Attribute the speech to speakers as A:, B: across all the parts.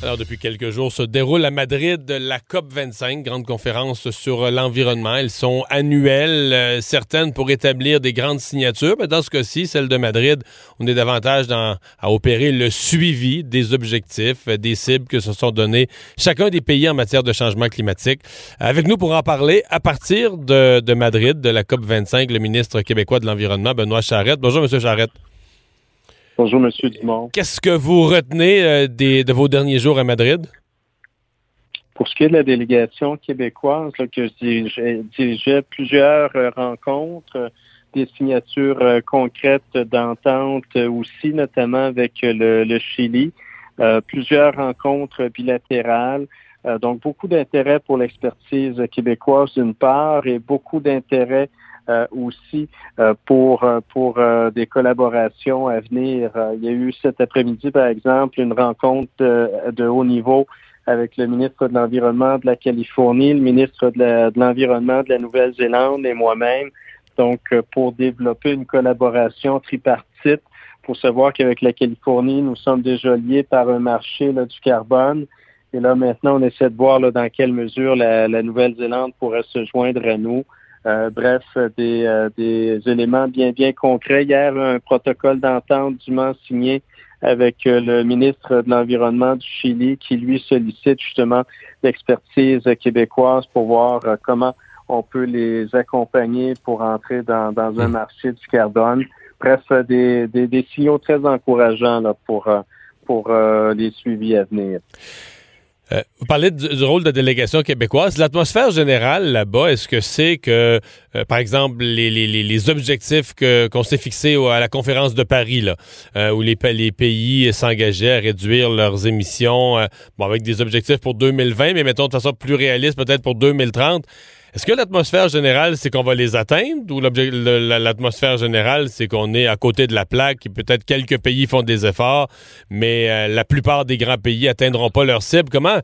A: Alors, depuis quelques jours se déroule à Madrid la COP 25, grande conférence sur l'environnement. Elles sont annuelles, euh, certaines pour établir des grandes signatures, mais dans ce cas-ci, celle de Madrid, on est davantage dans, à opérer le suivi des objectifs, euh, des cibles que se sont donnés chacun des pays en matière de changement climatique. Avec nous pour en parler, à partir de, de Madrid, de la COP 25, le ministre québécois de l'Environnement, Benoît Charette. Bonjour, Monsieur Charette.
B: Bonjour, M. Dumont.
A: Qu'est-ce que vous retenez euh, des, de vos derniers jours à Madrid?
B: Pour ce qui est de la délégation québécoise, là, que je dirigeais plusieurs euh, rencontres, euh, des signatures concrètes d'entente aussi, notamment avec le, le Chili, plusieurs rencontres bilatérales. donc, beaucoup d'intérêt pour l'expertise québécoise d'une part et beaucoup d'intérêt euh, aussi euh, pour euh, pour des collaborations à venir. il y a eu cet après-midi, par exemple, une rencontre de, haut niveau avec le ministre de l'Environnement de la Californie, le ministre de l'Environnement de la Nouvelle-Zélande et moi-même, donc pour développer une collaboration tripartite pour savoir qu'avec la Californie, nous sommes déjà liés par un marché là, du carbone. Et là, maintenant, on essaie de voir là, dans quelle mesure la, la Nouvelle-Zélande pourrait se joindre à nous euh, bref, des, euh, des éléments bien, bien concrets. Hier, un protocole d'entente dûment signé avec euh, le ministre de l'Environnement du Chili qui, lui, sollicite justement l'expertise québécoise pour voir comment on peut les accompagner pour entrer dans, dans un marché du carbone. Bref, des, des, des signaux très encourageants là, pour, pour les suivis à venir.
A: Euh, vous parlez du, rôle de délégation québécoise. L'atmosphère générale là-bas, est-ce que c'est que, euh, par exemple, les, les, les objectifs que, qu'on s'est fixés à la conférence de Paris, là, euh, où les, les pays s'engageaient à réduire leurs émissions, bon, avec des objectifs pour 2020, mais mettons de façon plus réaliste, peut-être pour 2030, est-ce que l'atmosphère générale, c'est qu'on va les atteindre ou l'atmosphère générale, c'est qu'on est à côté de la plaque et peut-être quelques pays font des efforts, mais euh, la plupart des grands pays atteindront pas leur cible? Comment,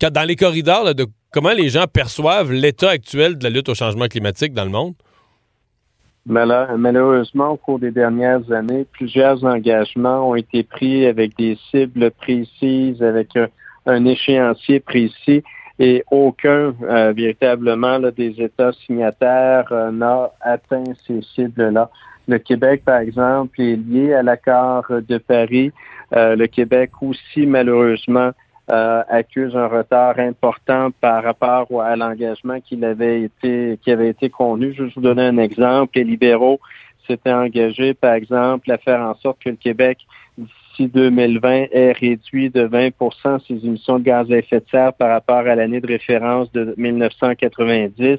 A: dans les corridors, de, comment les gens perçoivent l'état actuel de la lutte au changement climatique dans le monde?
B: Malheureusement, au cours des dernières années, plusieurs engagements ont été pris avec des cibles précises, avec un échéancier précis et aucun euh, véritablement des États signataires euh, n'a atteint ces cibles-là. Le Québec, par exemple, est lié à l'accord de Paris. Euh, le Québec aussi, malheureusement, accuse un retard important par rapport à l'engagement qui avait été qui avait été connu. Je vais vous donner un exemple. Les libéraux s'étaient engagés, par exemple, à faire en sorte que le Québec si 2020 est réduit de 20% ses émissions de gaz à effet de serre par rapport à l'année de référence de 1990.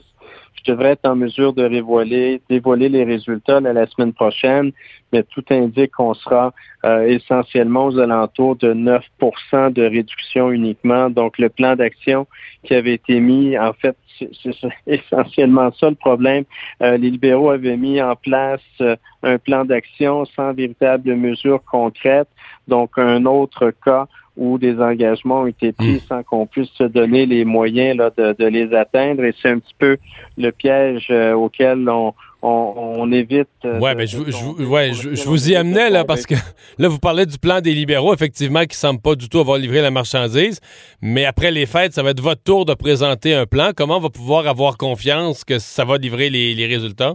B: Je devrais être en mesure de dévoiler, dévoiler les résultats la semaine prochaine, mais tout indique qu'on sera euh, essentiellement aux alentours de 9% de réduction uniquement. Donc, le plan d'action qui avait été mis, en fait, c'est essentiellement ça le problème. Euh, les libéraux avaient mis en place euh, un plan d'action sans véritable mesure concrète. Donc, un autre cas où des engagements ont été pris hmm. sans qu'on puisse se donner les moyens là, de, les atteindre. Et c'est un petit peu le piège euh, auquel on, on, évite.
A: Euh, ouais, mais je, je, vous y amenais là parce que là vous parlez du plan des libéraux effectivement qui semble pas du tout avoir livré la marchandise, mais après les fêtes, ça va être votre tour de présenter un plan. Comment on va pouvoir avoir confiance que ça va livrer les, les résultats?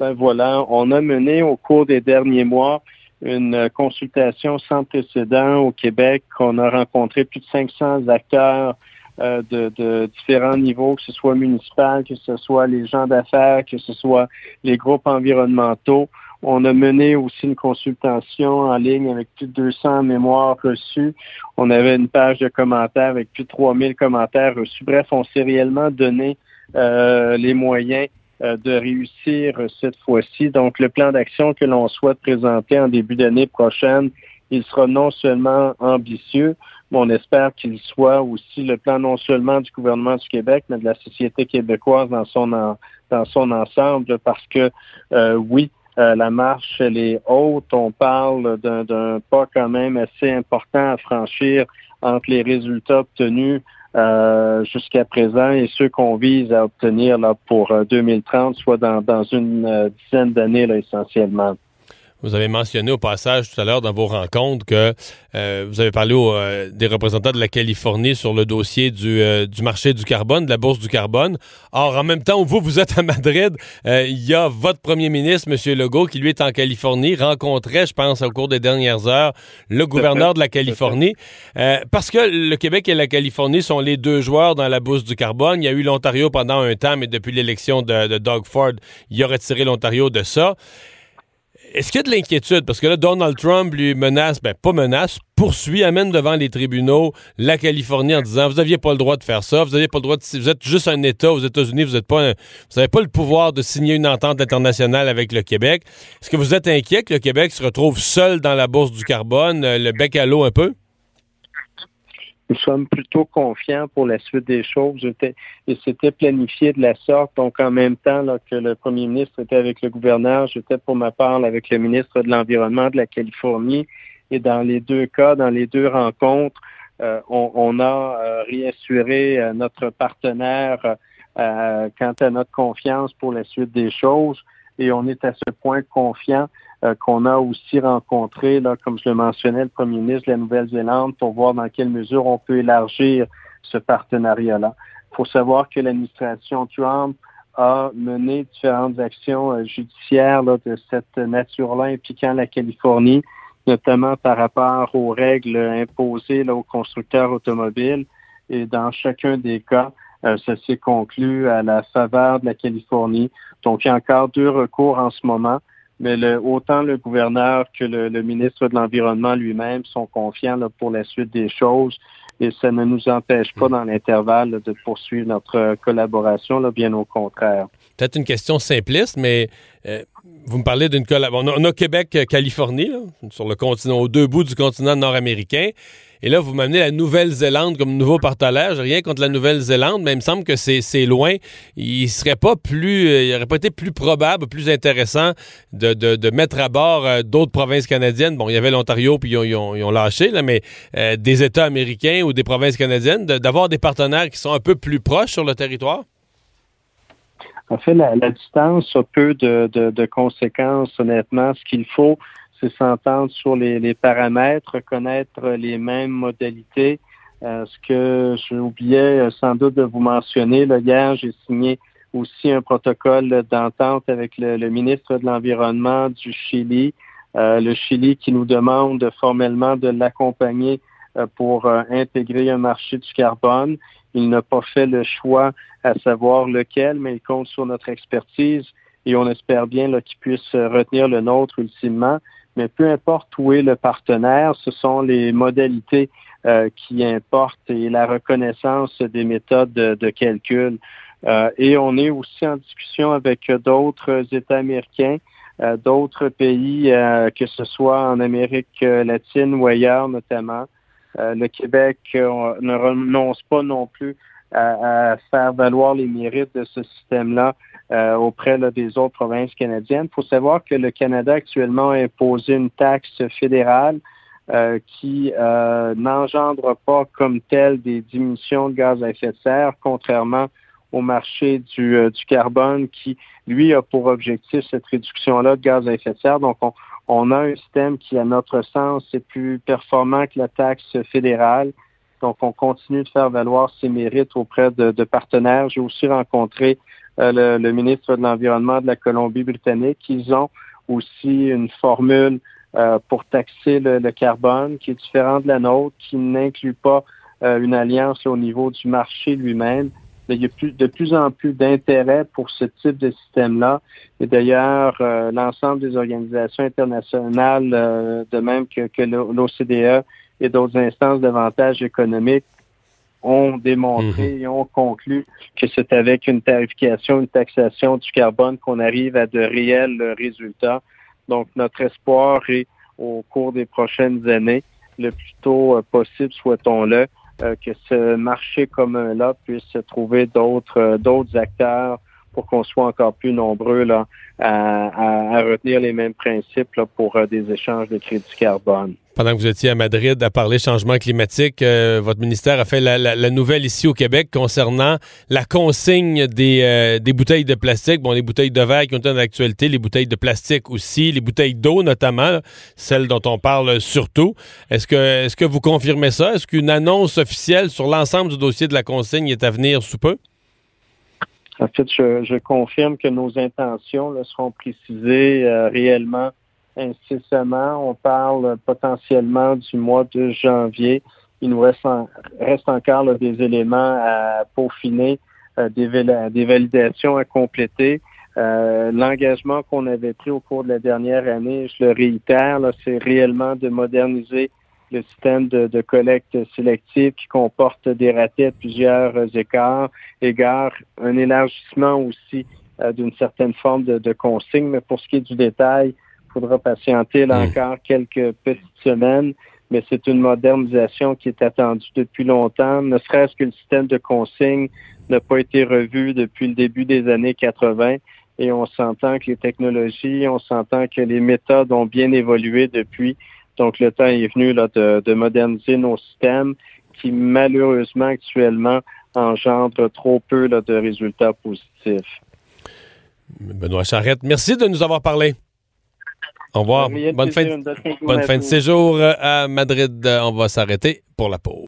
B: Ben voilà, on a mené au cours des derniers mois une consultation sans précédent au Québec. On a rencontré plus de 500 acteurs euh, de, différents niveaux, que ce soit municipal, que ce soit les gens d'affaires, que ce soit les groupes environnementaux. On a mené aussi une consultation en ligne avec plus de 200 mémoires reçues. On avait une page de commentaires avec plus de 3000 commentaires reçus. Bref, on s'est réellement donné euh, les moyens de réussir cette fois-ci. Donc, le plan d'action que l'on souhaite présenter en début d'année prochaine, il sera non seulement ambitieux, mais on espère qu'il soit aussi le plan non seulement du gouvernement du Québec, mais de la société québécoise dans son dans son ensemble, parce que euh, oui, la marche elle est haute. On parle d'un pas quand même assez important à franchir entre les résultats obtenus jusqu'à présent et ceux qu'on vise à obtenir là, pour 2030, soit dans, dans une dizaine d'années essentiellement.
A: Vous avez mentionné au passage tout à l'heure dans vos rencontres que euh, vous avez parlé euh, des représentants de la Californie sur le dossier du, euh, du, marché du carbone, de la bourse du carbone. Or, en même temps où vous, vous êtes à Madrid, il y a votre premier ministre, M. Legault, qui lui est en Californie, rencontrait, je pense, au cours des dernières heures, le gouverneur de la Californie. parce que le Québec et la Californie sont les deux joueurs dans la bourse du carbone. Il y a eu l'Ontario pendant un temps, mais depuis l'élection de, de Doug Ford, il a retiré l'Ontario de ça. Est-ce qu'il y a de l'inquiétude? Parce que là, Donald Trump lui menace, ben pas menace, poursuit, amène devant les tribunaux la Californie en disant Vous n'aviez pas le droit de faire ça, vous n'aviez pas le droit de. Vous êtes juste un État aux États-Unis, vous n'avez pas, pas le pouvoir de signer une entente internationale avec le Québec. Est-ce que vous êtes inquiet que le Québec se retrouve seul dans la bourse du carbone, euh, le bec à l'eau un peu?
B: Nous sommes plutôt confiants pour la suite des choses. Et c'était planifié de la sorte. Donc, en même temps là, que le premier ministre était avec le gouverneur, j'étais pour ma part avec le ministre de l'Environnement de la Californie. Et dans les deux cas, dans les deux rencontres, euh, on, a euh, réassuré euh, notre partenaire quant à notre confiance pour la suite des choses. Et on est à ce point confiant euh, qu'on a aussi rencontré, là, comme je le mentionnais, le premier ministre de la Nouvelle-Zélande pour voir dans quelle mesure on peut élargir ce partenariat-là. Il faut savoir que l'administration Trump a mené différentes actions euh, judiciaires de cette nature-là impliquant la Californie, notamment par rapport aux règles imposées là, aux constructeurs automobiles. Et dans chacun des cas, euh, ça s'est conclu à la faveur de la Californie. Donc, il y a encore deux recours en ce moment mais le, autant le gouverneur que le, ministre de l'Environnement lui-même sont confiants pour la suite des choses et ça ne nous empêche pas dans l'intervalle de poursuivre notre collaboration, là, bien au contraire.
A: Peut-être une question simpliste, mais euh, vous me parlez d'une collaboration. On, a Québec-Californie, sur le continent, aux deux bouts du continent nord-américain. Et là, vous m'amenez la Nouvelle-Zélande comme nouveau partenaire. Rien contre la Nouvelle-Zélande, mais il me semble que c'est loin. Il serait pas plus, euh, il aurait pas été plus probable, plus intéressant de, mettre à bord euh, d'autres provinces canadiennes. Bon, il y avait l'Ontario, puis ils ont, lâché, là, mais euh, des États américains ou des provinces canadiennes, d'avoir des partenaires qui sont un peu plus proches sur le territoire?
B: En fait, la, distance a peu de conséquences, honnêtement. Ce qu'il faut, c'est s'entendre sur les, paramètres, connaître les mêmes modalités. Euh, ce que j'oubliais euh, sans doute de vous mentionner, là, hier, j'ai signé aussi un protocole d'entente avec le, ministre de l'Environnement du Chili, euh, le Chili qui nous demande formellement de l'accompagner pour intégrer un marché du carbone. Il n'a pas fait le choix à savoir lequel, mais il compte sur notre expertise et on espère bien qu'il puisse retenir le nôtre ultimement mais peu importe où est le partenaire, ce sont les modalités euh, qui importent et la reconnaissance des méthodes de, calcul. Euh, et on est aussi en discussion avec d'autres États américains, euh, d'autres pays, que ce soit en Amérique latine ou ailleurs notamment. le Québec ne renonce pas non plus à, faire valoir les mérites de ce système-là euh, auprès des autres provinces canadiennes. Il faut savoir que le Canada actuellement a imposé une taxe fédérale euh, qui euh, n'engendre pas comme telle des diminutions de gaz à effet de serre, contrairement au marché du, du carbone qui, lui, a pour objectif cette réduction-là de gaz à effet de serre. Donc, on, on a un système qui, à notre sens, est plus performant que la taxe fédérale. Donc, on continue de faire valoir ses mérites auprès de, partenaires. J'ai aussi rencontré euh, le, ministre de l'Environnement de la Colombie-Britannique. Ils ont aussi une formule euh, pour taxer le, carbone qui est différente de la nôtre, qui n'inclut pas euh, une alliance au niveau du marché lui-même. Il y a de plus en plus d'intérêt pour ce type de système-là. Et d'ailleurs, l'ensemble des organisations internationales, de même que, que l'OCDE, et d'autres instances d'avantages économiques ont démontré mhm. et ont conclu que c'est avec une tarification, une taxation du carbone qu'on arrive à de réels résultats. Donc, notre espoir est au cours des prochaines années, le plus tôt euh, possible, souhaitons-le, euh, que ce marché commun-là puisse trouver d'autres euh, d'autres acteurs pour qu'on soit encore plus nombreux là, à, retenir les mêmes principes pour euh, des échanges de crédits carbone.
A: Pendant que vous étiez à Madrid à parler changement climatique, euh, votre ministère a fait la, nouvelle ici au Québec concernant la consigne des, euh, des, bouteilles de plastique. Bon, les bouteilles de verre qui ont été dans l'actualité, les bouteilles de plastique aussi, les bouteilles d'eau notamment, celles dont on parle surtout. Est-ce que, est-ce que vous confirmez ça? Est-ce qu'une annonce officielle sur l'ensemble du dossier de la consigne est à venir sous peu?
B: En fait, je, confirme que nos intentions seront précisées euh, réellement incessamment. On parle potentiellement du mois de janvier. Il nous reste, encore des éléments à peaufiner, euh, des, validations à compléter. Euh, l'engagement qu'on avait pris au cours de la dernière année, je le réitère, c'est réellement de moderniser le système de, collecte sélective qui comporte des ratets de plusieurs écarts, égards, un élargissement aussi euh, d'une certaine forme de, de, consigne. Mais pour ce qui est du détail, il faudra patienter là encore quelques petites semaines. Mais c'est une modernisation qui est attendue depuis longtemps, ne serait-ce que le système de consigne n'a pas été revu depuis le début des années 80 et on s'entend que les technologies, on s'entend que les méthodes ont bien évolué depuis. Donc, le temps est venu là, de, moderniser nos systèmes qui, malheureusement, actuellement, engendrent trop peu de résultats positifs.
A: Benoît Charrette, merci de nous avoir parlé. Au revoir. Bonne fin, de, bonne fin de séjour à Madrid. On va s'arrêter pour la pause.